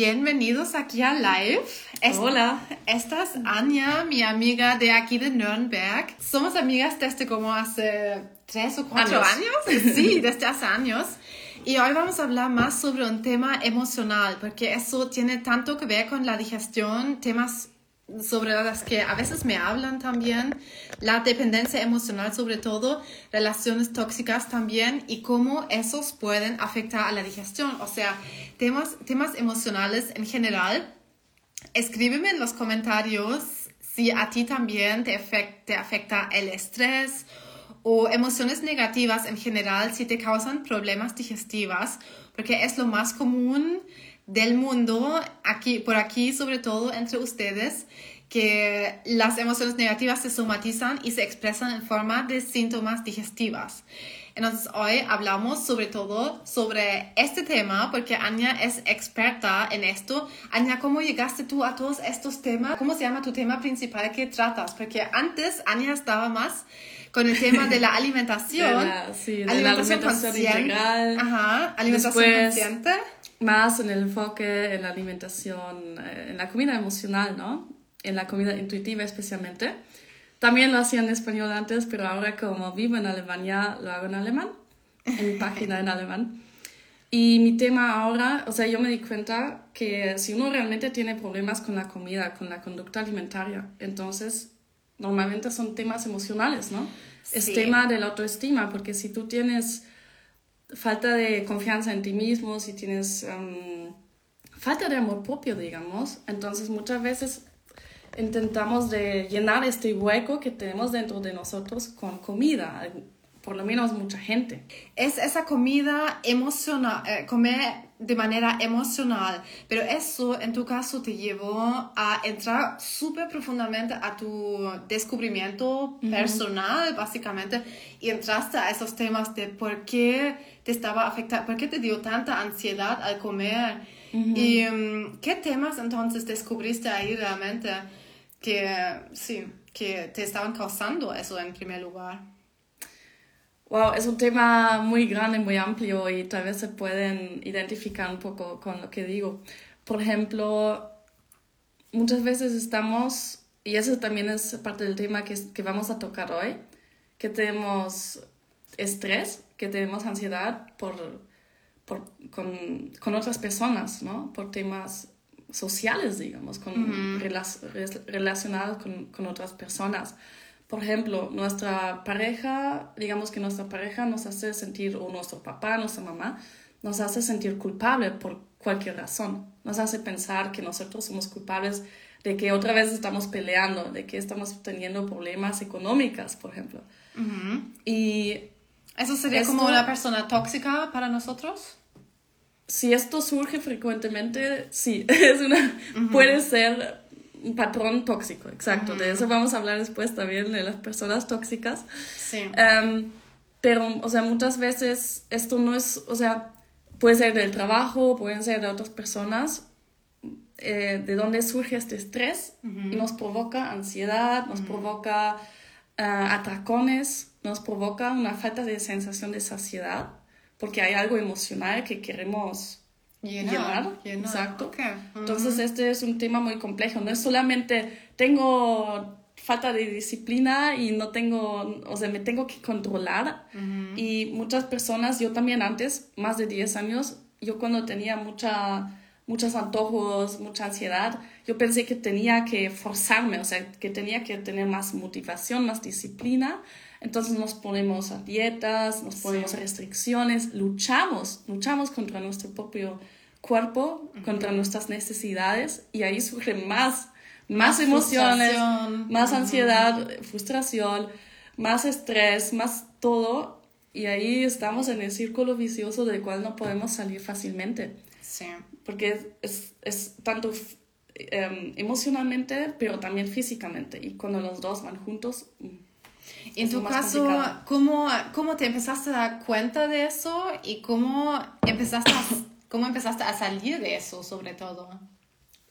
bienvenidos aquí a Live. Hola. Esta es Anya, mi amiga de aquí de Nürnberg. Somos amigas desde como hace tres o cuatro años. Sí, desde hace años. Y hoy vamos a hablar más sobre un tema emocional, porque eso tiene tanto que ver con la digestión, temas sobre las que a veces me hablan también, la dependencia emocional sobre todo, relaciones tóxicas también y cómo esos pueden afectar a la digestión, o sea, temas, temas emocionales en general. Escríbeme en los comentarios si a ti también te, te afecta el estrés o emociones negativas en general, si te causan problemas digestivos, porque es lo más común del mundo, aquí, por aquí sobre todo entre ustedes, que las emociones negativas se somatizan y se expresan en forma de síntomas digestivas. Entonces hoy hablamos sobre todo sobre este tema porque Anya es experta en esto. Anya, ¿cómo llegaste tú a todos estos temas? ¿Cómo se llama tu tema principal que tratas? Porque antes Anya estaba más con el tema de la alimentación. sí, de alimentación, la alimentación integral. Ajá, alimentación consciente más en el enfoque en la alimentación, eh, en la comida emocional, ¿no? En la comida intuitiva especialmente. También lo hacía en español antes, pero ahora como vivo en Alemania, lo hago en alemán, en mi página en alemán. Y mi tema ahora, o sea, yo me di cuenta que si uno realmente tiene problemas con la comida, con la conducta alimentaria, entonces normalmente son temas emocionales, ¿no? Es tema de la autoestima, porque si tú tienes falta de confianza en ti mismo, si tienes um, falta de amor propio, digamos, entonces muchas veces intentamos de llenar este hueco que tenemos dentro de nosotros con comida, por lo menos mucha gente. Es esa comida emocional, eh, comer de manera emocional, pero eso en tu caso te llevó a entrar súper profundamente a tu descubrimiento personal, básicamente, y entraste a esos temas de por qué te estaba afectando, por qué te dio tanta ansiedad al comer. ¿Y mm, qué temas entonces descubriste ahí realmente que, sí, que te estaban causando eso en primer lugar? Wow, es un tema muy grande, muy amplio y tal vez se pueden identificar un poco con lo que digo. Por ejemplo, muchas veces estamos, y eso también es parte del tema que, que vamos a tocar hoy, que tenemos estrés, que tenemos ansiedad por, por con, con, otras personas, ¿no? Por temas sociales, digamos, con, relacionados con, con otras personas. Por ejemplo, nuestra pareja, digamos que nuestra pareja nos hace sentir, o nuestro papá, nuestra mamá, nos hace sentir culpable por cualquier razón. Nos hace pensar que nosotros somos culpables de que otra vez estamos peleando, de que estamos teniendo problemas económicos, por ejemplo. Y eso sería como una persona tóxica para nosotros. Si esto surge frecuentemente, sí, es una, puede ser un patrón tóxico, exacto. De eso vamos a hablar después también de las personas tóxicas. Sí. Em, pero, o sea, muchas veces esto no es, o sea, puede ser del trabajo, pueden ser de otras personas, eh, de dónde surge este estrés y nos provoca ansiedad, nos provoca uh, atracones, nos provoca una falta de sensación de saciedad, porque hay algo emocional que queremos Llenar, exacto. Entonces este es un tema muy complejo, no es solamente tengo falta de disciplina y no tengo, o sea, me tengo que controlar. Y muchas personas, yo también antes, más de 10 años, yo cuando tenía mucha, muchos antojos, mucha ansiedad, yo pensé que tenía que forzarme, o sea, que tenía que tener más motivación, más disciplina. Entonces nos ponemos a dietas, nos ponemos a restricciones, luchamos, luchamos contra nuestro propio cuerpo, contra nuestras necesidades y ahí surge más, más, emociones, más ansiedad, frustración, más estrés, más todo y ahí estamos en el círculo vicioso del cual no podemos salir fácilmente. Sí. Porque es, es tanto em, emocionalmente, pero también físicamente. Y cuando los dos van juntos, en tu caso, ¿cómo, ¿cómo te empezaste a dar cuenta de eso y cómo empezaste a, cómo empezaste a salir de eso sobre todo?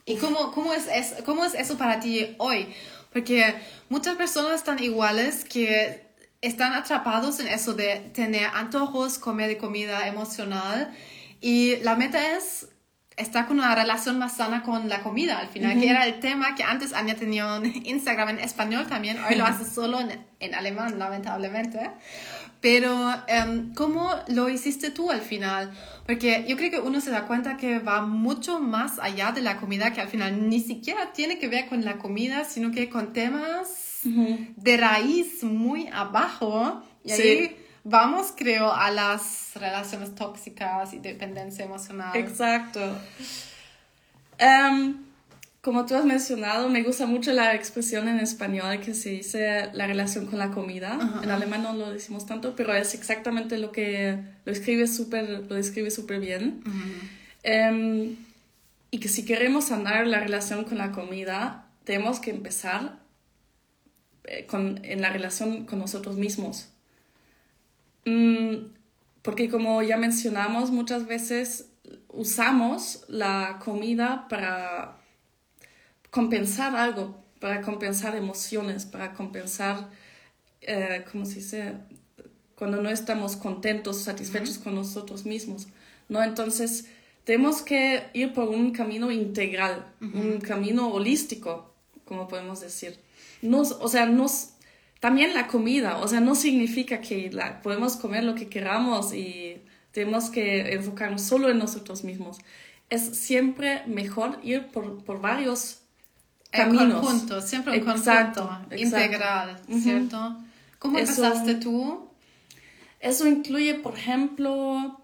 ¿Y cómo, cómo, es, es, cómo es eso para ti hoy? Porque muchas personas están iguales que están atrapados en eso de tener antojos, comer de comida emocional y la meta es está con una relación más sana con la comida, al final, que era el tema que antes Anja tenía en Instagram en español también, hoy lo hace solo en, en alemán, lamentablemente. Pero, em, ¿cómo lo hiciste tú al final? Porque yo creo que uno se da cuenta que va mucho más allá de la comida, que al final ni siquiera tiene que ver con la comida, sino que con temas de raíz muy abajo. Y ahí vamos, creo, a las relaciones tóxicas y dependencia emocional. Exacto. Um, como tú has mencionado, me gusta mucho la expresión en español que se dice la relación con la comida. En alemán no lo decimos tanto, pero es exactamente lo que lo escribe súper lo describe súper bien. Em, y que si queremos sanar la relación con la comida, tenemos que empezar eh, con, en la relación con nosotros mismos. Mm, porque como ya mencionamos, muchas veces usamos la comida para compensar algo, para compensar emociones, para compensar, eh, ¿cómo se dice? Cuando no estamos contentos, satisfechos con nosotros mismos, ¿no? Entonces, tenemos que ir por un camino integral, un camino holístico, como podemos decir. Nos, o sea, nos, también la comida, o sea, no significa que la, podemos comer lo que queramos y tenemos que enfocarnos solo en nosotros mismos. Es siempre mejor ir por, por varios caminos. conjunto, siempre un conjunto integral, ¿cierto? ¿Cómo empezaste tú? Eso incluye, por ejemplo,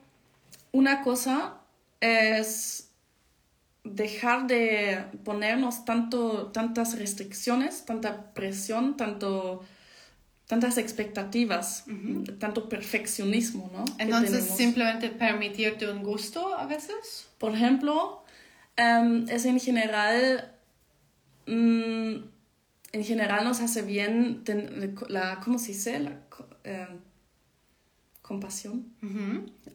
una cosa es dejar de ponernos tanto, tantas restricciones, tanta presión, tanto, tantas expectativas, tanto perfeccionismo, ¿no? Entonces, simplemente permitirte un gusto a veces. Por ejemplo, em, es en general Mm, en general nos hace bien la, ¿cómo se dice? La eh, compasión.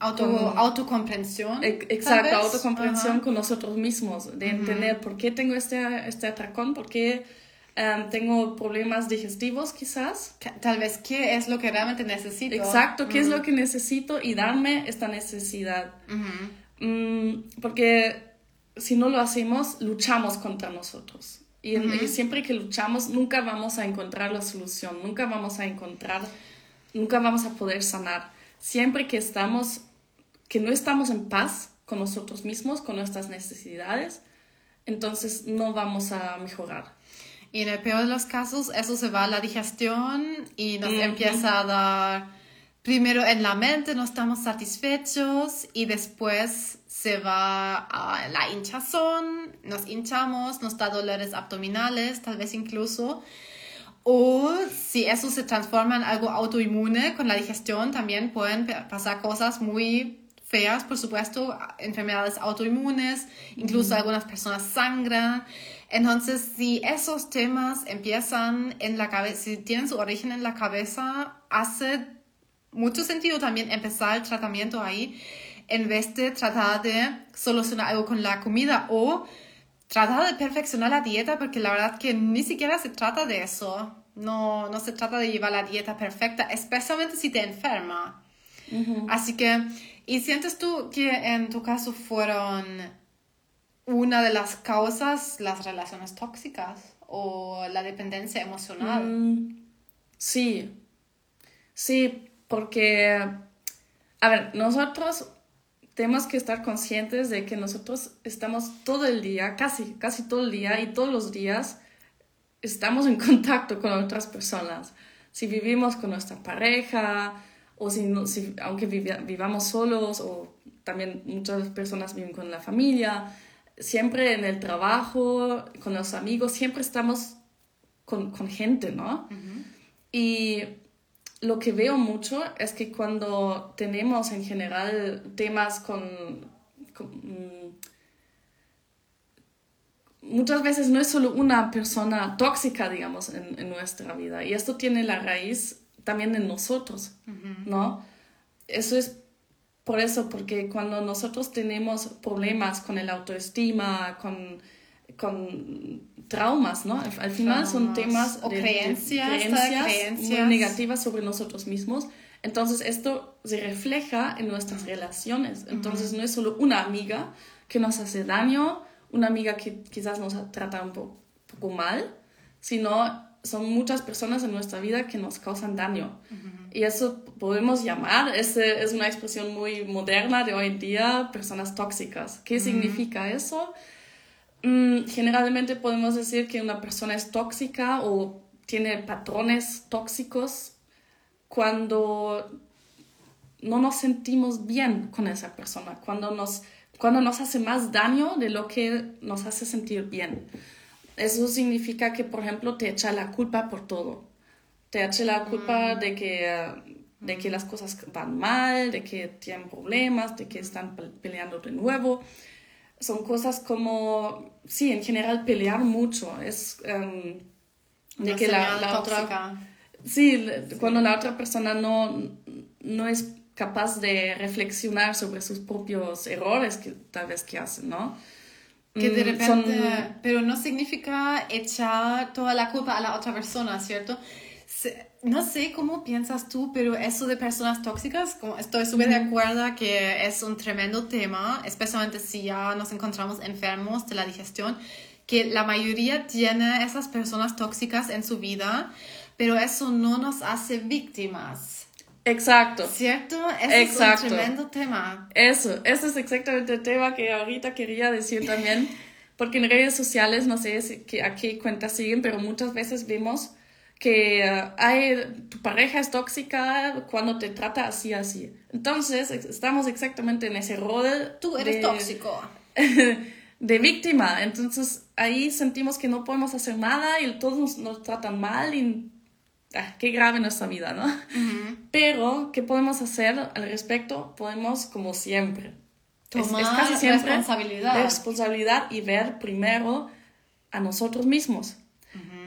Auto, autocomprensión. exacto, autocomprensión con nosotros mismos, de entender por qué tengo este, este atracón, por qué em, tengo problemas digestivos quizás. Tal vez qué es lo que realmente necesito. Exacto, qué es lo que necesito y darme esta necesidad. Mm, porque si no lo hacemos, luchamos contra nosotros. Y, siempre que luchamos, nunca vamos a encontrar la solución, nunca vamos a encontrar, nunca vamos a poder sanar. Siempre que estamos, que no estamos en paz con nosotros mismos, con nuestras necesidades, entonces no vamos a mejorar. Y en el peor de los casos, eso se va a la digestión y nos empieza a dar, primero en la mente no estamos satisfechos y después se va a la hinchazón, nos hinchamos, nos da dolores abdominales, tal vez incluso. O si eso se transforma en algo autoinmune con la digestión, también pueden pasar cosas muy feas, por supuesto, enfermedades autoinmunes, incluso algunas personas sangran. Entonces, si esos temas empiezan en la cabeza, si tienen su origen en la cabeza, hace mucho sentido también empezar el tratamiento ahí en vez de tratar de solucionar algo con la comida o tratar de perfeccionar la dieta, porque la verdad que ni siquiera se trata de eso. No, no se trata de llevar la dieta perfecta, especialmente si te enferma. Así que, ¿y sientes tú que en tu caso fueron una de las causas las relaciones tóxicas o la dependencia emocional? Mm, sí, sí, porque, a ver, nosotros tenemos que estar conscientes de que nosotros estamos todo el día, casi, casi todo el día y todos los días estamos en contacto con otras personas. Si vivimos con nuestra pareja o si, si aunque vivamos solos o también muchas personas viven con la familia, siempre en el trabajo, con los amigos, siempre estamos con, con gente, ¿no? Y lo que veo mucho es que cuando tenemos en general temas con, mm, muchas veces no es solo una persona tóxica, digamos, en, nuestra vida. Y esto tiene la raíz también en nosotros, ¿no? Eso es por eso, porque cuando nosotros tenemos problemas con el autoestima, con, con traumas, ¿no? Al, final son temas o de, creencias, muy negativas sobre nosotros mismos. Entonces esto se refleja en nuestras relaciones. Entonces no es solo una amiga que nos hace daño, una amiga que quizás nos trata un poco mal, sino son muchas personas en nuestra vida que nos causan daño. Y eso podemos llamar, es, es una expresión muy moderna de hoy en día, personas tóxicas. ¿Qué significa eso? Mm, generalmente podemos decir que una persona es tóxica o tiene patrones tóxicos cuando no nos sentimos bien con esa persona, cuando nos, cuando nos hace más daño de lo que nos hace sentir bien. Eso significa que, por ejemplo, te echa la culpa por todo. Te echa la culpa mm. de que, de que las cosas van mal, de que tienen problemas, de que están peleando de nuevo. Son cosas como, sí, en general pelear mucho. Es um, de que la, la otra... Sí, cuando la otra persona no, no es capaz de reflexionar sobre sus propios errores que tal vez que hacen, ¿no? Que de mm, repente, pero no significa echar toda la culpa a la otra persona, ¿cierto? No sé cómo piensas tú, pero eso de personas tóxicas, como estoy súper de acuerdo que es un tremendo tema, especialmente si ya nos encontramos enfermos de la digestión, que la mayoría tiene esas personas tóxicas en su vida, pero eso no nos hace víctimas. Exacto. ¿Cierto? es un tremendo tema. Eso, ese es exactamente el tema que ahorita quería decir también, porque en redes sociales, no sé a qué cuenta siguen, pero muchas veces vemos que uh, hay, tu pareja es tóxica cuando te trata así, así. Entonces, estamos exactamente en ese rol. Tú eres tóxico. de víctima. Entonces, ahí sentimos que no podemos hacer nada y todos nos, nos tratan mal y ah, qué grave nuestra vida, ¿no? Pero, ¿qué podemos hacer al respecto? Podemos, como siempre, tomar es, casi siempre responsabilidad. responsabilidad y ver primero a nosotros mismos.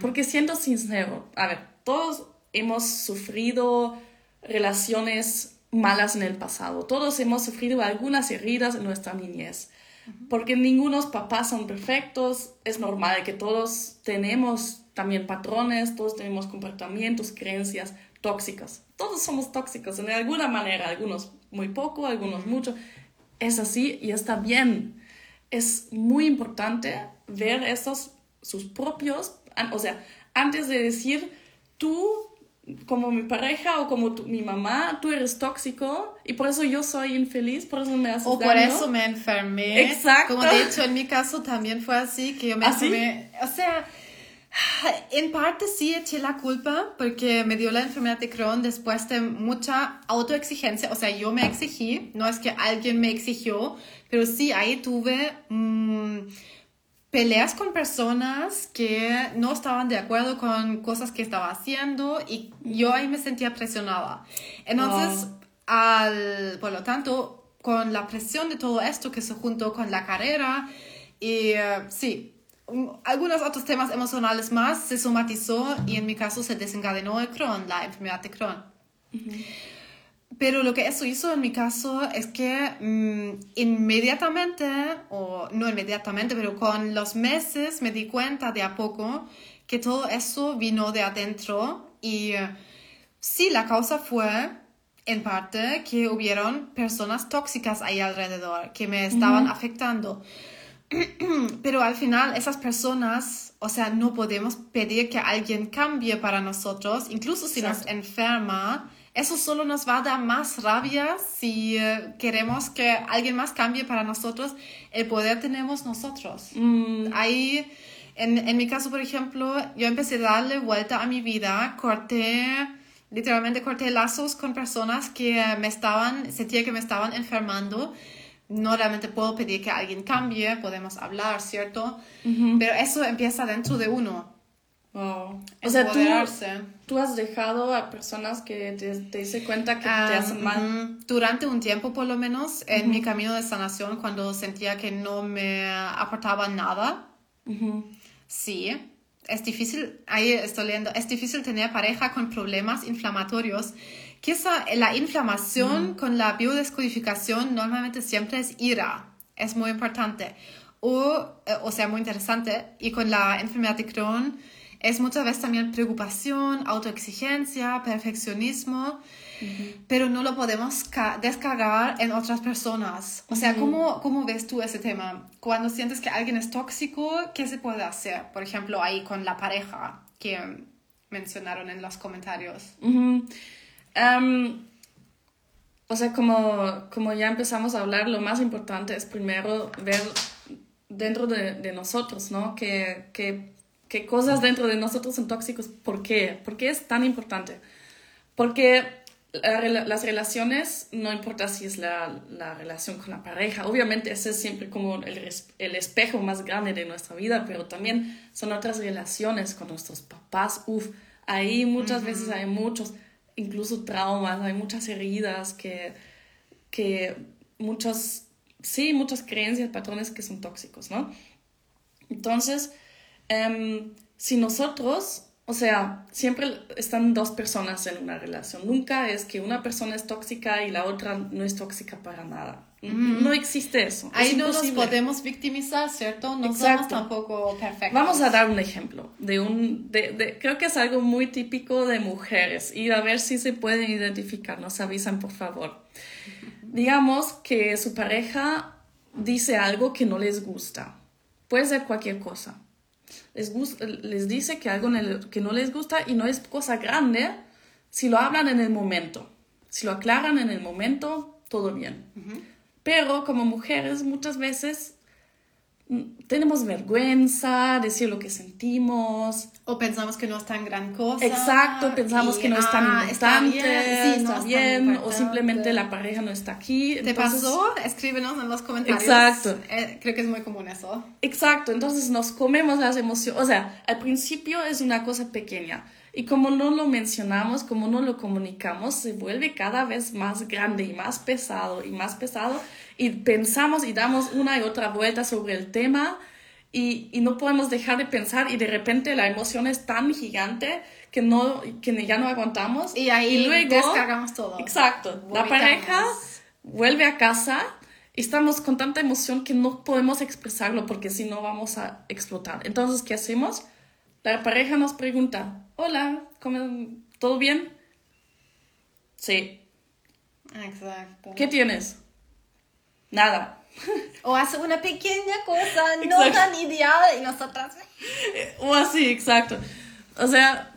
Porque siendo sincero, a ver, todos hemos sufrido relaciones malas en el pasado, todos hemos sufrido algunas heridas en nuestra niñez. Porque ningunos papás son perfectos, es normal que todos tenemos también patrones, todos tenemos comportamientos, creencias tóxicas. Todos somos tóxicos en alguna manera, algunos muy poco, algunos mucho. Es así y está bien. Es muy importante ver estos, sus propios, o sea, antes de decir, tú como mi pareja o como mi mamá, tú eres tóxico y por eso yo soy infeliz, por eso me haces O por eso me enfermé. Exacto. Como de hecho en mi caso también fue así, que yo me ¿Ah, enfermé. O sea, en parte sí eché la culpa porque me dio la enfermedad de Crohn después de mucha autoexigencia. O sea, yo me exigí, no es que alguien me exigió, pero sí ahí tuve mm, peleas con personas que no estaban de acuerdo con cosas que estaba haciendo y yo ahí me sentía presionada. Entonces, al, por lo tanto, con la presión de todo esto que se juntó con la carrera, y uh, sí, algunos otros temas emocionales más se somatizó y en mi caso se desencadenó el Crohn, la enfermedad de Crohn. Pero lo que eso hizo en mi caso es que mm, inmediatamente, o no inmediatamente, pero con los meses me di cuenta de a poco que todo eso vino de adentro y sí, la causa fue en parte que hubieron personas tóxicas ahí alrededor que me estaban afectando. Pero al final esas personas, o sea, no podemos pedir que alguien cambie para nosotros, incluso si nos enferma. Eso solo nos va a dar más rabia si eh, queremos que alguien más cambie para nosotros. El poder tenemos nosotros. Mm. Ahí, en, en mi caso, por ejemplo, yo empecé a darle vuelta a mi vida, corté literalmente corté lazos con personas que me estaban, sentía que me estaban enfermando no realmente puedo pedir que alguien cambie, podemos hablar, ¿cierto? Pero eso empieza dentro de uno. Wow. O sea, tú, has dejado a personas que te, te diste cuenta que te ah, hacen mal. Durante un tiempo, por lo menos, en mi camino de sanación, cuando sentía que no me aportaba nada. Sí, es difícil, ahí estoy leyendo, es difícil tener pareja con problemas inflamatorios Quizá la inflamación con la biodescodificación normalmente siempre es ira, es muy importante. O, eh, o sea, muy interesante. Y con la enfermedad de Crohn es muchas veces también preocupación, autoexigencia, perfeccionismo, pero no lo podemos descargar en otras personas. O sea, ¿cómo, ¿cómo ves tú ese tema? Cuando sientes que alguien es tóxico, ¿qué se puede hacer? Por ejemplo, ahí con la pareja que mencionaron en los comentarios. Em, o sea, como, como ya empezamos a hablar, lo más importante es primero ver dentro de, de nosotros, ¿no? Que, que, que, cosas dentro de nosotros son tóxicos. ¿Por qué? ¿Por qué es tan importante? Porque las relaciones, no importa si es la, la, relación con la pareja, obviamente ese es siempre como el, el, espejo más grande de nuestra vida, pero también son otras relaciones con nuestros papás. Uf, ahí muchas veces hay muchos, incluso traumas, hay muchas heridas que, que muchas, sí, muchas creencias, patrones que son tóxicos, ¿no? Entonces, em, si nosotros o sea, siempre están dos personas en una relación. Nunca es que una persona es tóxica y la otra no es tóxica para nada. No existe eso. Ahí no nos podemos victimizar, ¿cierto? No somos tampoco perfectos. Vamos a dar un ejemplo de un, de, de, creo que es algo muy típico de mujeres y a ver si se pueden identificar. Nos avisan, por favor. Digamos que su pareja dice algo que no les gusta. Puede ser cualquier cosa les, les dice que algo que no les gusta y no es cosa grande si lo hablan en el momento. Si lo aclaran en el momento, todo bien. Pero como mujeres muchas veces tenemos vergüenza, decir lo que sentimos. O pensamos que no es tan gran cosa. Exacto, pensamos que no es tan ah, importante, está bien, o simplemente la pareja no está aquí. ¿Te pasó? Escríbenos en los comentarios. Exacto. Eh, creo que es muy común eso. Exacto, entonces nos comemos las emociones. O sea, al principio es una cosa pequeña. Y como no lo mencionamos, como no lo comunicamos, se vuelve cada vez más grande y más pesado y más pesado y pensamos y damos una y otra vuelta sobre el tema y, y, no podemos dejar de pensar y de repente la emoción es tan gigante que, no, que ya no aguantamos. Y ahí luego, descargamos todo. Exacto. La pareja vuelve a casa y estamos con tanta emoción que no podemos expresarlo porque si no vamos a explotar. Entonces, ¿qué hacemos? La pareja nos pregunta, hola, ¿todo bien? Sí. Exacto. ¿Qué tienes? Nada. O hace una pequeña cosa no tan ideal y nosotras... O así, exacto. O sea,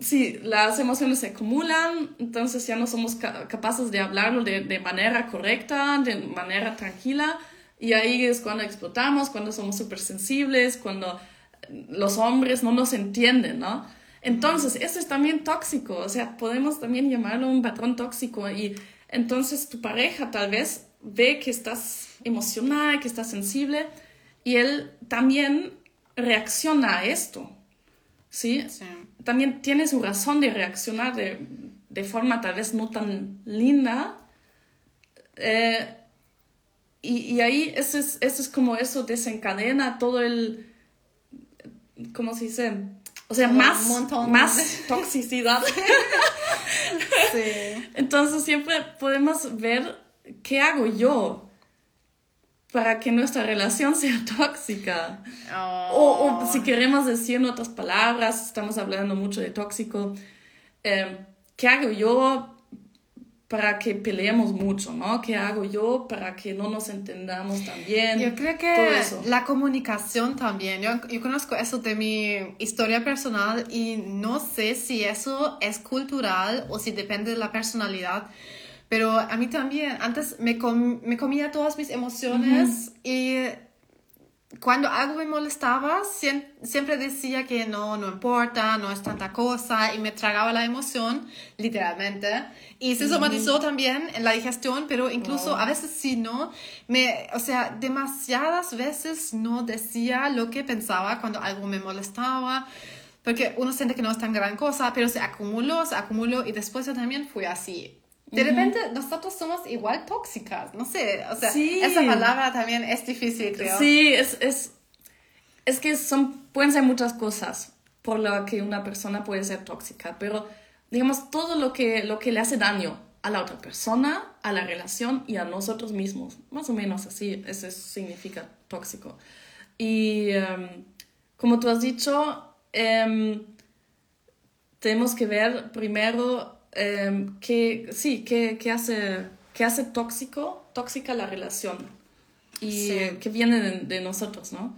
sí, las emociones se acumulan, entonces ya no somos capaces de hablarlo de, de, manera correcta, de manera tranquila, y ahí es cuando explotamos, cuando somos súper sensibles, cuando los hombres no nos entienden, ¿no? Entonces, eso es también tóxico, o sea, podemos también llamarlo un patrón tóxico y entonces tu pareja tal vez ve que estás emocionada, que estás sensible y él también reacciona a esto. ¿sí? También tiene su razón de reaccionar de, de forma tal vez no tan linda. Eh, y, y, ahí eso es, eso es como eso desencadena todo el, ¿cómo se dice? O sea, más, más toxicidad. sí. Entonces siempre podemos ver qué hago yo para que nuestra relación sea tóxica. O, o, si queremos decir en otras palabras, estamos hablando mucho de tóxico, eh, ¿qué hago yo para que peleemos mucho, ¿no? ¿Qué hago yo para que no nos entendamos tan bien? Yo creo que la comunicación también. Yo, yo, conozco eso de mi historia personal y no sé si eso es cultural o si depende de la personalidad. Pero a mí también, antes me, me comía todas mis emociones y cuando algo me molestaba, siempre decía que no, no importa, no es tanta cosa y me tragaba la emoción, literalmente. Y se somatizó también en la digestión, pero incluso a veces sí, ¿no? Me, o sea, demasiadas veces no decía lo que pensaba cuando algo me molestaba, porque uno siente que no es tan gran cosa, pero se acumuló, se acumuló y después yo también fui así. De repente nosotros somos igual tóxicas, no sé, o sea, esa palabra también es difícil, creo. Sí, es, es, es que son, pueden ser muchas cosas por lo que una persona puede ser tóxica, pero digamos todo lo que, lo que le hace daño a la otra persona, a la relación y a nosotros mismos, más o menos así, eso significa tóxico. Y em, como tú has dicho, em, tenemos que ver primero em, qué, sí, qué, qué, hace, qué hace tóxico, tóxica la relación y qué viene de, nosotros, ¿no?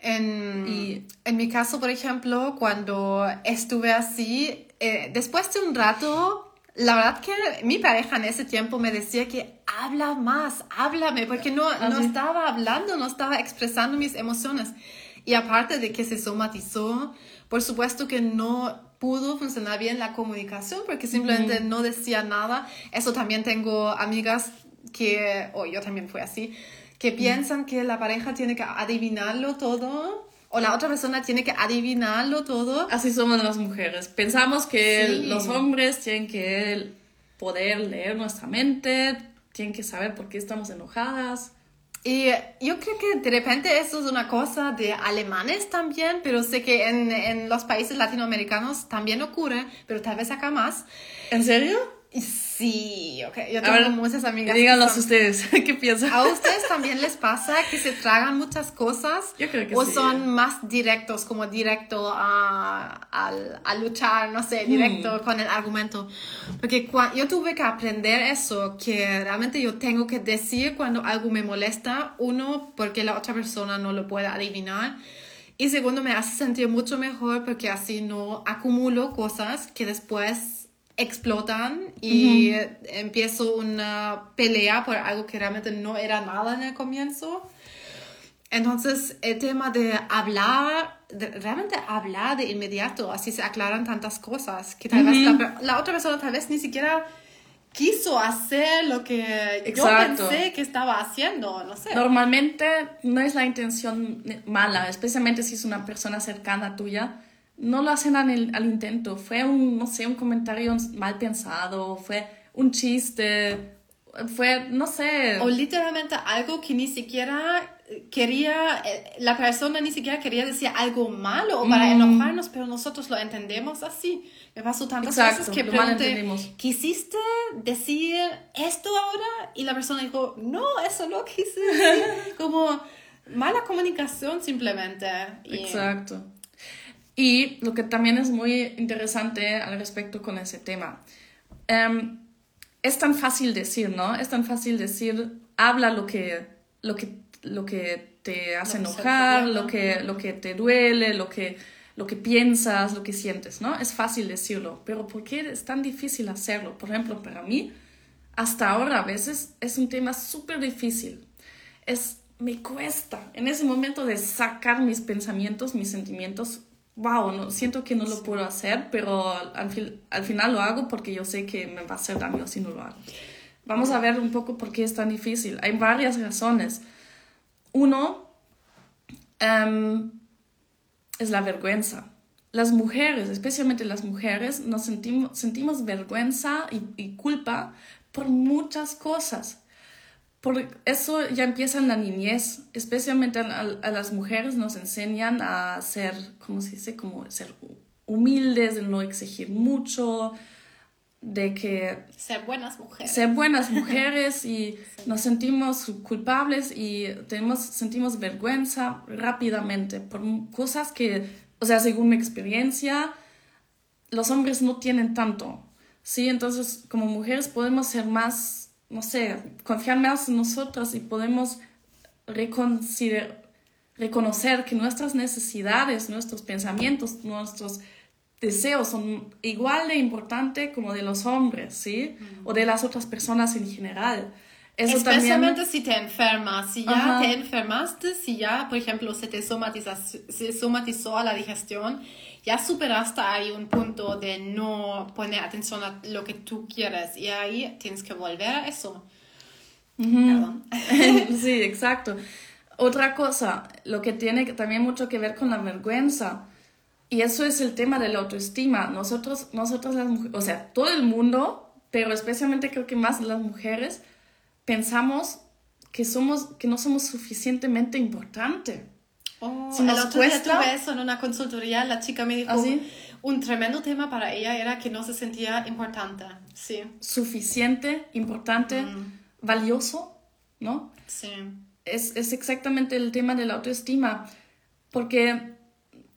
En, y, en mi caso, por ejemplo, cuando estuve así, eh, después de un rato, la verdad que mi pareja en ese tiempo me decía que habla más, háblame, porque no, no ¿Ah, estaba hablando, no estaba expresando mis emociones. Y aparte de que se somatizó, por supuesto que no pudo funcionar bien la comunicación porque simplemente no decía nada. Eso también tengo amigas que, o yo también fui así, que piensan que la pareja tiene que adivinarlo todo o la otra persona tiene que adivinarlo todo. Así somos las mujeres. Pensamos que los hombres tienen que poder leer nuestra mente, tienen que saber por qué estamos enojadas. Y yo creo que de repente eso es una cosa de alemanes también, pero sé que en, en los países latinoamericanos también ocurre, pero tal vez acá más. ¿En serio? Sí, ok. Yo tengo muchas amigas. Díganlos ustedes, ¿qué piensan? ¿A ustedes también les pasa que se tragan muchas cosas? Yo creo que o sí. ¿O son más directos, como directo a, a, luchar, no sé, directo hmm. con el argumento? Porque yo tuve que aprender eso, que realmente yo tengo que decir cuando algo me molesta, uno, porque la otra persona no lo puede adivinar. Y segundo, me hace sentir mucho mejor porque así no acumulo cosas que después explotan y empiezo una pelea por algo que realmente no era nada en el comienzo. Entonces, el tema de hablar, realmente hablar de inmediato, así se aclaran tantas cosas que tal vez la, otra persona tal vez ni siquiera quiso hacer lo que yo pensé que estaba haciendo, no sé. Normalmente no es la intención mala, especialmente si es una persona cercana tuya no lo hacen al, al, intento. Fue un, no sé, un comentario mal pensado, fue un chiste, fue, no sé. O literalmente algo que ni siquiera quería, eh, la persona ni siquiera quería decir algo malo o para mm. enojarnos, pero nosotros lo entendemos así. Me pasó tantas veces que pregunté, ¿quisiste decir esto ahora? Y la persona dijo, no, eso no quise decir. Como mala comunicación simplemente. Exacto. Y lo que también es muy interesante al respecto con ese tema, em, es tan fácil decir, ¿no? Es tan fácil decir, habla lo que, lo que, lo que te hace enojar, lo que, lo que te duele, lo que, lo que piensas, lo que sientes, ¿no? Es fácil decirlo, pero ¿por qué es tan difícil hacerlo? Por ejemplo, para mí, hasta ahora a veces es un tema súper difícil. Es, me cuesta en ese momento de sacar mis pensamientos, mis sentimientos wow, no, siento que no lo puedo hacer, pero al, al final lo hago porque yo sé que me va a hacer daño si no lo hago. Vamos a ver un poco por qué es tan difícil. Hay varias razones. Uno em, es la vergüenza. Las mujeres, especialmente las mujeres, nos sentimos, sentimos vergüenza y, y culpa por muchas cosas. Por eso ya empieza en la niñez, especialmente a, las mujeres nos enseñan a ser, ¿cómo se dice? Como ser humildes, de no exigir mucho, de que... Ser buenas mujeres. Ser buenas mujeres y nos sentimos culpables y tenemos, sentimos vergüenza rápidamente por cosas que, o sea, según mi experiencia, los hombres no tienen tanto. Sí, entonces como mujeres podemos ser más no sé, confiar más en nosotros y podemos reconocer que nuestras necesidades, nuestros pensamientos, nuestros deseos son igual de importantes como de los hombres, ¿sí? O de las otras personas en general. Eso Especialmente si te enfermas, si ya te enfermaste, si ya, por ejemplo, se te se somatizó a la digestión, ya superaste ahí un punto de no poner atención a lo que tú quieres y ahí tienes que volver a eso. sí, exacto. Otra cosa, lo que tiene también mucho que ver con la vergüenza, y eso es el tema de la autoestima. Nosotros, nosotros las mujeres, o sea, todo el mundo, pero especialmente creo que más las mujeres, pensamos que, somos, que no somos suficientemente importantes. Oh, si el otro día tuve eso en una consultoría, la chica me dijo, ¿Ah, un tremendo tema para ella era que no se sentía importante, sí. Suficiente, importante, mm. valioso, ¿no? Sí. Es, es, exactamente el tema de la autoestima, porque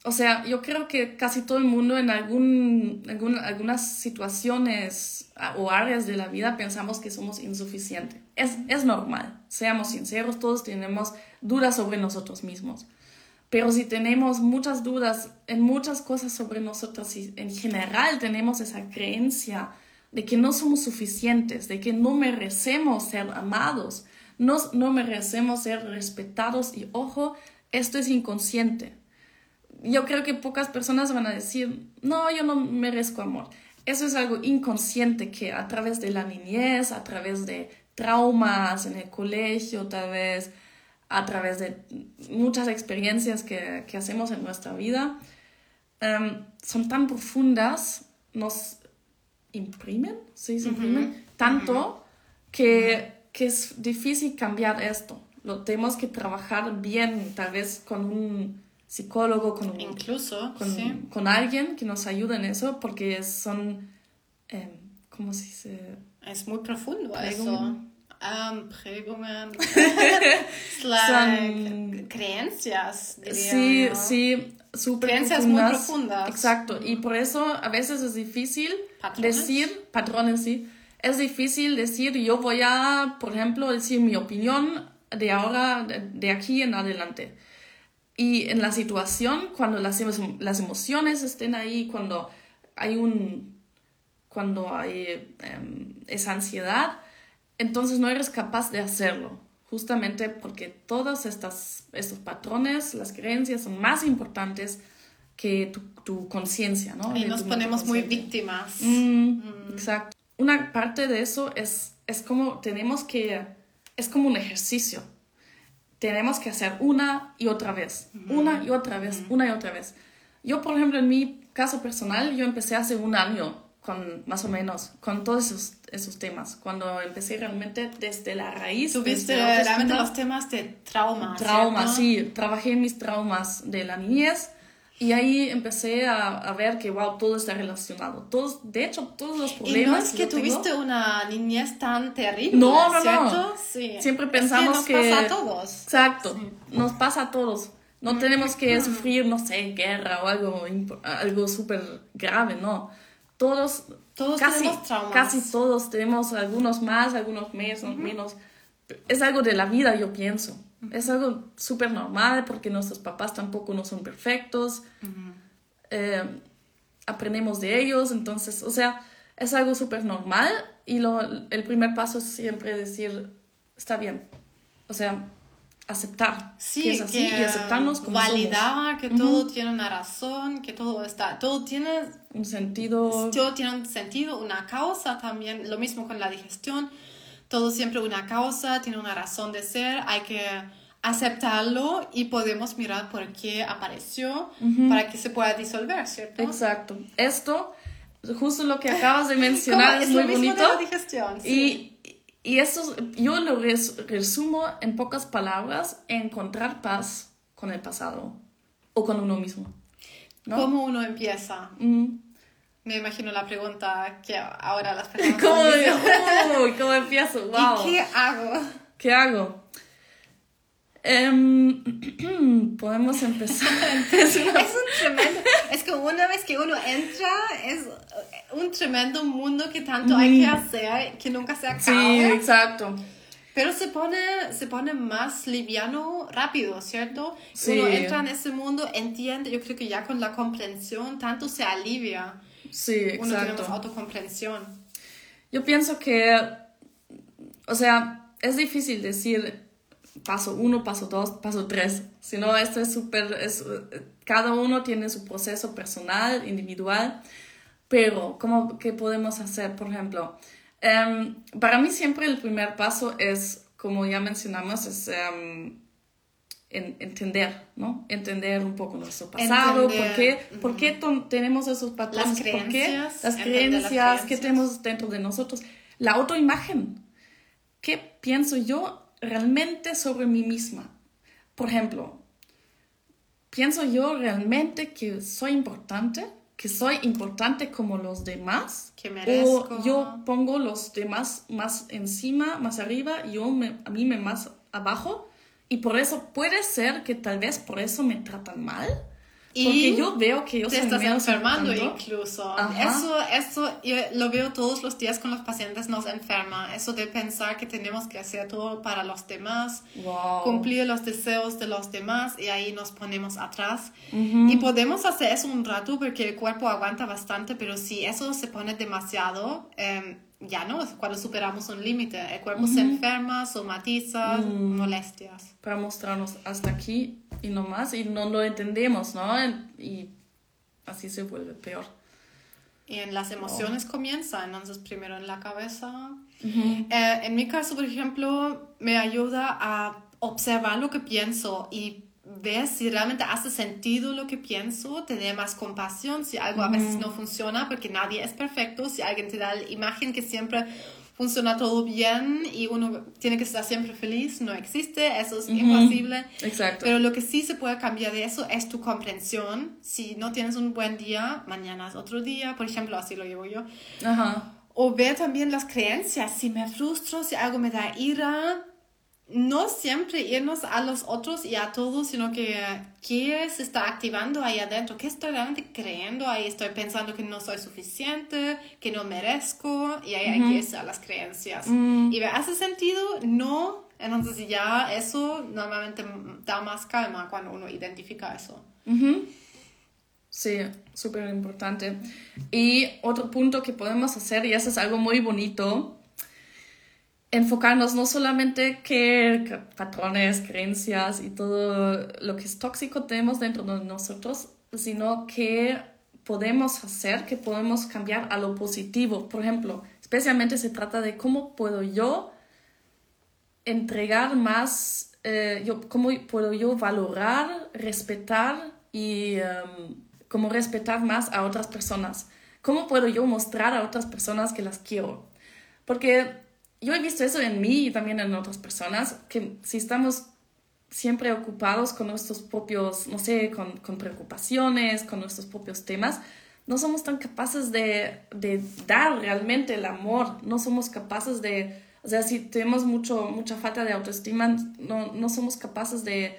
o sea, yo creo que casi todo el mundo en algún, algún, algunas situaciones o áreas de la vida pensamos que somos insuficientes. Es, es normal, seamos sinceros, todos tenemos dudas sobre nosotros mismos. Pero si tenemos muchas dudas en muchas cosas sobre nosotros y en general tenemos esa creencia de que no somos suficientes, de que no merecemos ser amados, no, no merecemos ser respetados y ojo, esto es inconsciente yo creo que pocas personas van a decir, no, yo no merezco amor. Eso es algo inconsciente que a través de la niñez, a través de traumas en el colegio, tal vez a través de muchas experiencias que, que hacemos en nuestra vida, em, son tan profundas, nos imprimen, ¿sí? Se imprimen tanto que, que es difícil cambiar esto. Lo tenemos que trabajar bien, tal vez con un psicólogo, con, Incluso, con, con, alguien que nos ayude en eso, porque son, eh, ¿cómo se dice? Es muy profundo eso. Um, prägungen, son creencias. sí, sí, súper Creencias muy profundas. Exacto, y por eso a veces es difícil decir, patrones, sí, es difícil decir, yo voy a, por ejemplo, decir mi opinión de ahora, de aquí en adelante y en la situación, cuando las, las emociones estén ahí, cuando hay un cuando hay em, esa ansiedad, entonces no eres capaz de hacerlo, justamente porque todos estas, estos patrones, las creencias son más importantes que tu, tu conciencia, ¿no? Y nos ponemos muy víctimas. Mm, mm. Exacto. Una parte de eso es, es como tenemos que, es como un ejercicio tenemos que hacer una y otra vez, una y otra vez, una y otra vez. Yo, por ejemplo, en mi caso personal, yo empecé hace un año con más o menos con todos esos, esos temas cuando empecé realmente desde la raíz tuviste realmente los temas de trauma trauma sí trabajé mis traumas de la niñez y ahí empecé a, a, ver que, wow, todo está relacionado. Todos, de hecho, todos los problemas. Y no es que, tuviste una niñez tan terrible. No, no, ¿cierto? no. Sí. Siempre pensamos que. Nos pasa a todos. Exacto. Nos pasa a todos. No tenemos que sufrir, no sé, guerra o algo, algo súper grave, no. Todos. Todos casi, tenemos traumas. Casi todos tenemos algunos más, algunos menos, menos. Es algo de la vida, yo pienso. Es algo súper normal porque nuestros papás tampoco no son perfectos. Eh, aprendemos de ellos, entonces, o sea, es algo súper normal y lo, el primer paso es siempre decir, está bien. O sea, aceptar sí, que es así y aceptarnos como validar que todo tiene una razón, que todo está, todo tiene un sentido. Todo tiene un sentido, una causa también, lo mismo con la digestión todo siempre una causa, tiene una razón de ser, hay que aceptarlo y podemos mirar por qué apareció para que se pueda disolver, ¿cierto? Exacto. Esto, justo lo que acabas de mencionar, es, muy bonito. la digestión, Y, y eso, yo lo resumo en pocas palabras, encontrar paz con el pasado o con uno mismo. ¿no? ¿Cómo uno empieza? Me imagino la pregunta que ahora las personas ¿Cómo, uy, ¿Cómo empiezo? Wow. ¿Y qué hago? ¿Qué hago? Um, podemos empezar. es un tremendo. Es que una vez que uno entra, es un tremendo mundo que tanto hay que hacer que nunca se acaba. Sí, exacto. Pero se pone, se pone más liviano rápido, ¿cierto? Sí. Uno entra en ese mundo, entiende, yo creo que ya con la comprensión tanto se alivia. Sí, exacto. Uno tiene más autocomprensión. Yo pienso que, o sea, es difícil decir paso uno, paso dos, paso tres. Sino esto es súper, es, cada uno tiene su proceso personal, individual. Pero, ¿cómo, ¿qué podemos hacer? Por ejemplo, um, para mí siempre el primer paso es, como ya mencionamos, es um, en, entender, ¿no? Entender un poco nuestro pasado, por qué, por qué tenemos esos patrones, las creencias, las creencias, que tenemos dentro de nosotros, la autoimagen, qué pienso yo realmente sobre mí misma. Por ejemplo, pienso yo realmente que soy importante, que soy importante como los demás, que merezco. o yo pongo los demás más encima, más arriba, yo a mí me más abajo y por eso puede ser que tal vez por eso me tratan mal. Porque yo veo que yo te estás enfermando incluso. Eso, eso yo lo veo todos los días con los pacientes, nos enferma. Eso de pensar que tenemos que hacer todo para los demás, cumplir los deseos de los demás y ahí nos ponemos atrás. Y podemos hacer eso un rato porque el cuerpo aguanta bastante, pero si eso se pone demasiado, eh, ya no, cuando superamos un límite, el cuerpo se enferma, somatiza, mm. molestias. Para mostrarnos hasta aquí y no más, y no lo entendemos, ¿no? Y así se vuelve peor. Y en las emociones comienza, entonces primero en la cabeza. Eh, en mi caso, por ejemplo, me ayuda a observar lo que pienso y ver si realmente hace sentido lo que pienso, tener más compasión si algo a veces no funciona, porque nadie es perfecto, si alguien te da la imagen que siempre funciona todo bien y uno tiene que estar siempre feliz, no existe, eso es imposible. Exacto. Pero lo que sí se puede cambiar de eso es tu comprensión. Si no tienes un buen día, mañana es otro día, por ejemplo, así lo llevo yo. Ajá. O ver también las creencias, si me frustro, si algo me da ira, no siempre irnos a los otros y a todos, sino que qué se está activando ahí adentro, qué estoy realmente creyendo ahí, estoy pensando que no soy suficiente, que no merezco, y ahí hay que irse a las creencias. Mm. Y hace sentido, no, entonces ya eso normalmente da más calma cuando uno identifica eso. Sí, súper importante. Y otro punto que podemos hacer, y eso es algo muy bonito, enfocarnos no solamente qué patrones, creencias y todo lo que es tóxico tenemos dentro de nosotros, sino qué podemos hacer, qué podemos cambiar a lo positivo. Por ejemplo, especialmente se trata de cómo puedo yo entregar más, eh, yo, cómo puedo yo valorar, respetar y um, cómo respetar más a otras personas. ¿Cómo puedo yo mostrar a otras personas que las quiero? Porque yo he visto eso en mí y también en otras personas, que si estamos siempre ocupados con nuestros propios, no sé, con, con preocupaciones, con nuestros propios temas, no somos tan capaces de, de, dar realmente el amor, no somos capaces de, o sea, si tenemos mucho, mucha falta de autoestima, no, no somos capaces de,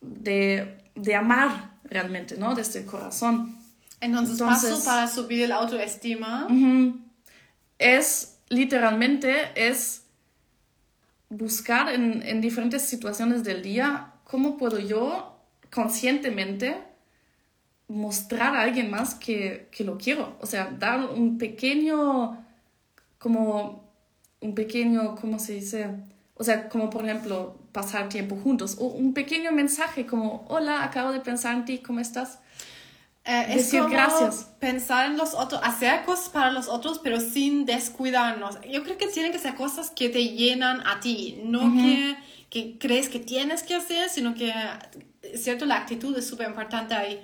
de, de amar realmente, ¿no? Desde el corazón. Entonces, Entonces paso para subir el autoestima. es literalmente es buscar en, diferentes situaciones del día cómo puedo yo conscientemente mostrar a alguien más que, que, lo quiero. O sea, dar un pequeño, como un pequeño, ¿cómo se dice? O sea, como por ejemplo, pasar tiempo juntos. O un pequeño mensaje como, hola, acabo de pensar en ti, ¿cómo estás? Eh, es como gracias. pensar en los otros, hacer cosas para los otros, pero sin descuidarnos. Yo creo que tienen que ser cosas que te llenan a ti, no que, que crees que tienes que hacer, sino que, cierto, la actitud es súper importante ahí.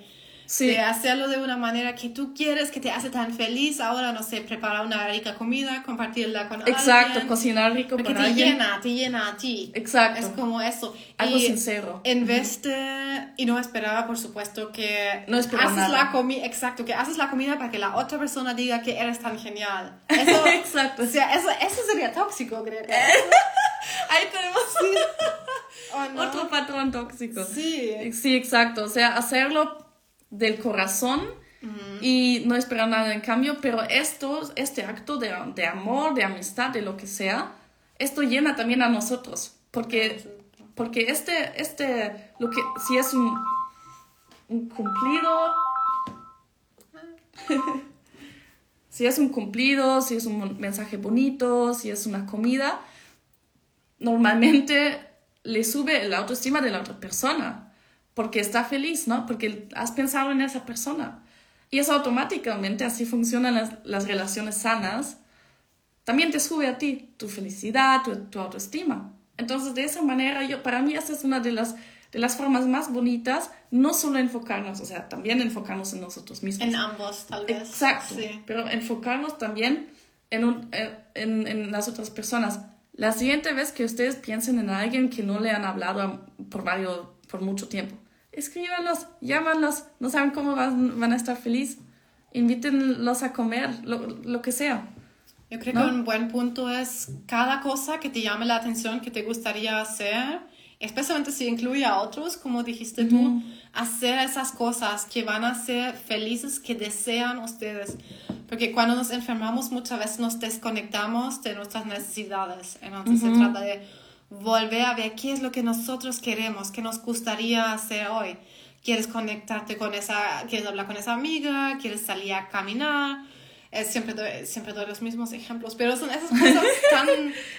Sí. De hacerlo de una manera que tú quieres, que te hace tan feliz. Ahora, no sé, preparar una rica comida, compartirla con Exacto, alguien. Exacto, cocinar rico Porque te llena, te llena a ti. Exacto. Es como eso. Algo sincero. En vez de... Y no esperaba, por supuesto, que... No esperaba haces la comida... Exacto, que haces la comida para que la otra persona diga que eres tan genial. Eso, Exacto. O sea, eso, eso sería tóxico, creo. Ahí tenemos... Oh, Otro patrón tóxico. Sí. Sí, exacto. O sea, hacerlo del corazón y no esperar nada en cambio, pero esto, este acto de, de, amor, de amistad, de lo que sea, esto llena también a nosotros, porque, porque este, este, lo que, si es un, un cumplido, si es un cumplido, si es un mensaje bonito, si es una comida, normalmente le sube la autoestima de la otra persona porque está feliz, ¿no? Porque has pensado en esa persona. Y eso automáticamente, así funcionan las, las relaciones sanas, también te sube a ti tu felicidad, tu, tu, autoestima. Entonces, de esa manera, yo, para mí esa es una de las, de las formas más bonitas, no solo enfocarnos, o sea, también enfocarnos en nosotros mismos. En ambos, tal vez. Exacto, sí. pero enfocarnos también en, un, en, en, las otras personas. La siguiente vez que ustedes piensen en alguien que no le han hablado por, varios, por mucho tiempo, escríbanlos, llámanlos, no saben cómo van, van a estar felices, invítenlos a comer, lo, lo que sea. Yo creo que un buen punto es cada cosa que te llame la atención, que te gustaría hacer especialmente si incluye a otros, como dijiste tú, hacer esas cosas que van a ser felices, que desean ustedes. Porque cuando nos enfermamos muchas veces nos desconectamos de nuestras necesidades. Entonces se trata de volver a ver qué es lo que nosotros queremos, qué nos gustaría hacer hoy. ¿Quieres conectarte con esa, quieres hablar con esa amiga? ¿Quieres salir a caminar? Es, siempre, doy, siempre doy los mismos ejemplos, pero son esas cosas tan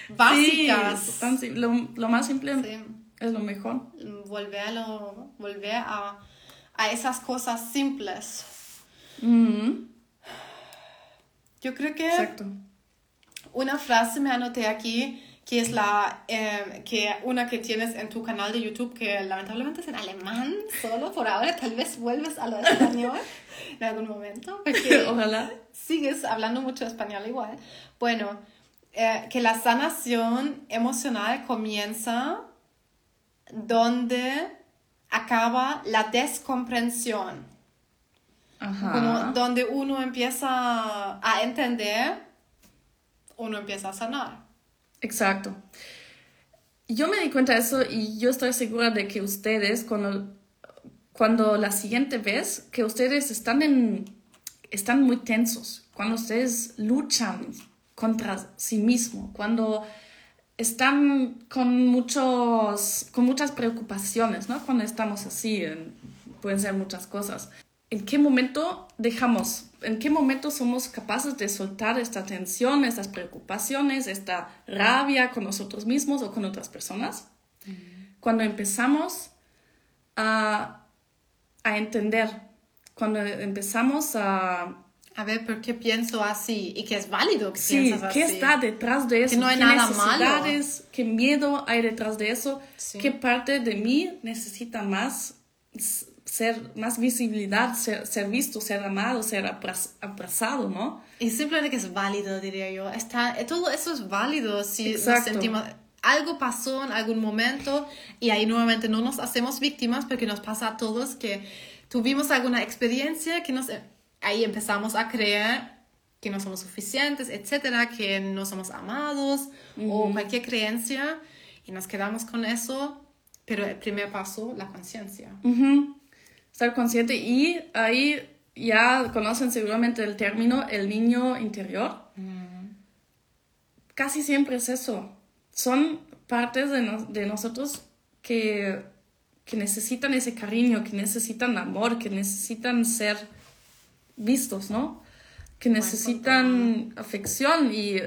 básicas. lo, más simple es lo mejor. Volver a, lo, volver a, a esas cosas simples. Yo creo que Exacto. una frase me anoté aquí que es la em, que una que tienes en tu canal de YouTube que lamentablemente es en alemán solo por ahora tal vez vuelves a lo español en algún momento porque ojalá. sigues hablando mucho español igual. Bueno eh, que la sanación emocional comienza donde acaba la descomprensión. Como donde uno empieza a entender uno empieza a sanar Exacto. Yo me di cuenta de eso y yo estoy segura de que ustedes, cuando, cuando la siguiente vez, que ustedes están, en, están muy tensos, cuando ustedes luchan contra sí mismos, cuando están con, muchos, con muchas preocupaciones, ¿no? Cuando estamos así, pueden ser muchas cosas. ¿En qué momento dejamos en qué momento somos capaces de soltar esta tensión, estas preocupaciones, esta rabia con nosotros mismos o con otras personas. Cuando empezamos a, a, entender, cuando empezamos a... A ver por qué pienso así y que es válido que sí, así. ¿qué está detrás de eso? Que no hay ¿Qué nada malo. ¿Qué miedo hay detrás de eso? ¿Qué parte de mí necesita más ser más visibilidad, ser, ser, visto, ser amado, ser abrazado, ¿no? Y simplemente que es válido, diría yo. Está, todo eso es válido si nos sentimos... Algo pasó en algún momento y ahí nuevamente no nos hacemos víctimas porque nos pasa a todos que tuvimos alguna experiencia que nos... Ahí empezamos a creer que no somos suficientes, etcétera, que no somos amados o cualquier creencia y nos quedamos con eso, pero el primer paso, la conciencia estar consciente y ahí ya conocen seguramente el término el niño interior. Mm. Casi siempre es eso. Son partes de, de nosotros que, que necesitan ese cariño, que necesitan amor, que necesitan ser vistos, ¿no? Que necesitan afección y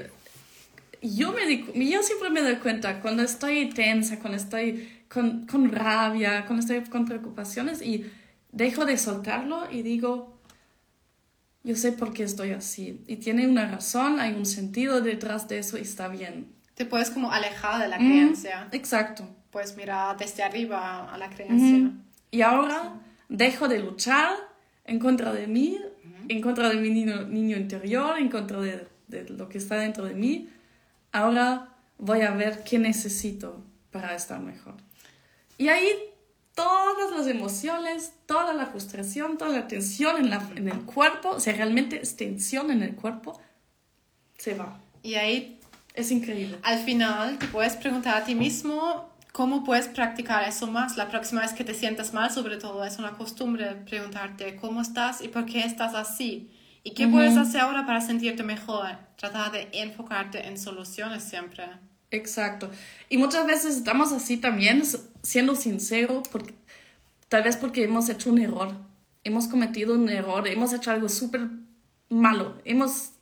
yo, me yo siempre me doy cuenta cuando estoy tensa, cuando estoy con, con rabia, cuando estoy con preocupaciones y dejo de soltarlo y digo, yo sé por qué estoy así. Y tiene una razón, hay un sentido detrás de eso y está bien. Te puedes como alejar de la creencia. exacto. Puedes mirar desde arriba a la creencia. Y ahora dejo de luchar en contra de mí, en contra de mi niño, niño interior, en contra de, de lo que está dentro de mí. Ahora voy a ver qué necesito para estar mejor. Y ahí todas las emociones, toda la frustración, toda la tensión en, la, en el cuerpo, o sea, realmente es tensión en el cuerpo, se va. Y ahí es increíble. Al final te puedes preguntar a ti mismo cómo puedes practicar eso más. La próxima vez que te sientas mal, sobre todo, es una costumbre preguntarte cómo estás y por qué estás así. ¿Y qué puedes hacer ahora para sentirte mejor? Tratar de enfocarte en soluciones siempre. Exacto. Y muchas veces estamos así también, siendo sincero, porque, tal vez porque hemos hecho un error, hemos cometido un error, hemos hecho algo súper malo, hemos,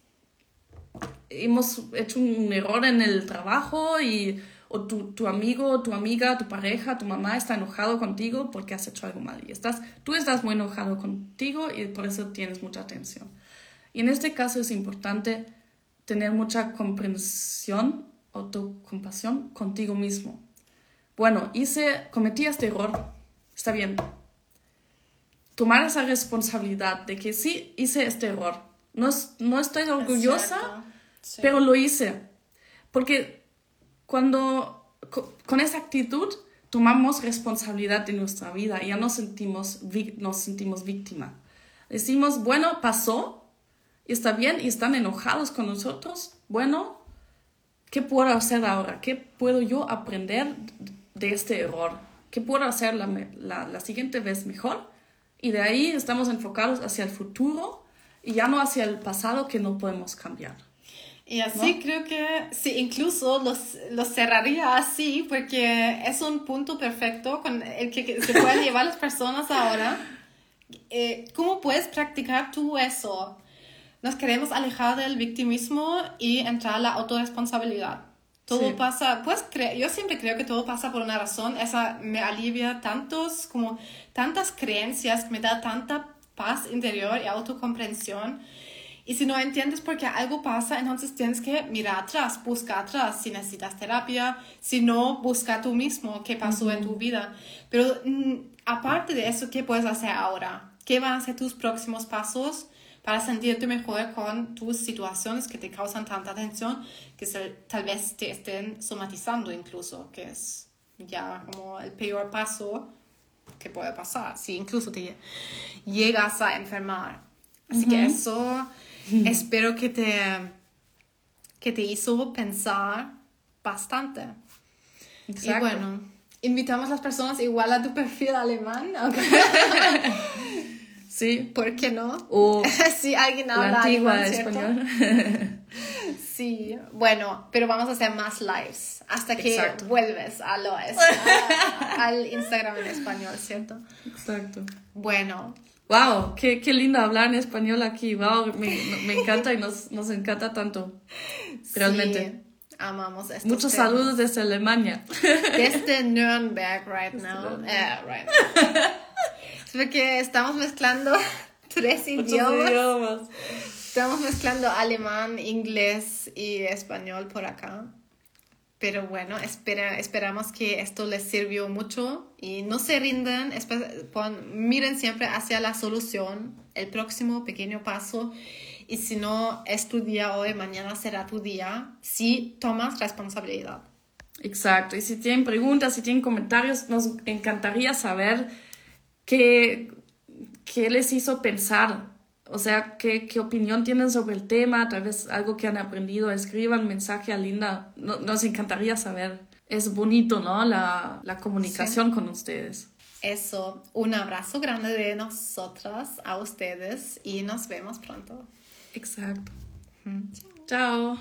hemos hecho un error en el trabajo y o tu, tu, amigo, tu amiga, tu pareja, tu mamá está enojado contigo porque has hecho algo mal y estás, tú estás muy enojado contigo y por eso tienes mucha tensión. Y en este caso es importante tener mucha comprensión autocompasión contigo mismo. Bueno, hice, cometí este error, está bien. Tomar esa responsabilidad de que sí hice este error. No, no estoy orgullosa, pero lo hice. Porque cuando con esa actitud tomamos responsabilidad de nuestra vida y ya nos sentimos, nos sentimos víctima. Decimos, bueno, pasó, y está bien, y están enojados con nosotros. Bueno, ¿Qué puedo hacer ahora? ¿Qué puedo yo aprender de este error? ¿Qué puedo hacer la, la, la siguiente vez mejor? Y de ahí estamos enfocados hacia el futuro y ya no hacia el pasado que no podemos cambiar. Y así creo que sí, incluso los, los cerraría así porque es un punto perfecto con el que, se pueden llevar las personas ahora. Eh, ¿Cómo puedes practicar tú eso? Nos queremos alejar del victimismo y entrar a la autorresponsabilidad. Todo pasa, pues yo siempre creo que todo pasa por una razón. Esa me alivia tantos, como tantas creencias, me da tanta paz interior y autocomprensión y si no entiendes por qué algo pasa, entonces tienes que mirar atrás, busca atrás. Si necesitas terapia, si no, busca tú mismo qué pasó en tu vida. Pero mm, aparte de eso, ¿qué puedes hacer ahora? ¿Qué van a ser tus próximos pasos para sentirte mejor con tus situaciones que te causan tanta tensión, que tal vez te estén somatizando incluso, que es ya como el peor paso que puede pasar, si incluso te llegas a enfermar. Así que eso espero que te, que te hizo pensar bastante. Exacto. Y bueno, invitamos a las personas igual a tu perfil alemán. sí. ¿Por qué no? O si alguien habla alemán, español. sí, bueno, pero vamos a hacer más lives hasta que vuelves a lo, al Instagram en español, ¿cierto? Exacto. Bueno, Wow, qué, qué lindo hablar en español aquí. Wow, me, me encanta y nos, nos encanta tanto. Realmente. Sí, amamos esto. Muchos saludos desde Alemania. Desde Nürnberg right now. Eh, right now. es porque estamos mezclando tres idiomas. idiomas. Estamos mezclando alemán, inglés y español por acá. Pero bueno, espera, esperamos que esto les sirvió mucho y no se rindan, miren siempre hacia la solución, el próximo pequeño paso. Y si no es tu día hoy, mañana será tu día, si tomas responsabilidad. Exacto, y si tienen preguntas, si tienen comentarios, nos encantaría saber qué, qué les hizo pensar o sea, ¿qué, ¿qué, opinión tienen sobre el tema? Tal vez algo que han aprendido, escriban mensaje a Linda. nos encantaría saber. Es bonito, ¿no? La, la comunicación con ustedes. Eso, un abrazo grande de nosotras a ustedes y nos vemos pronto. Exacto. Chao.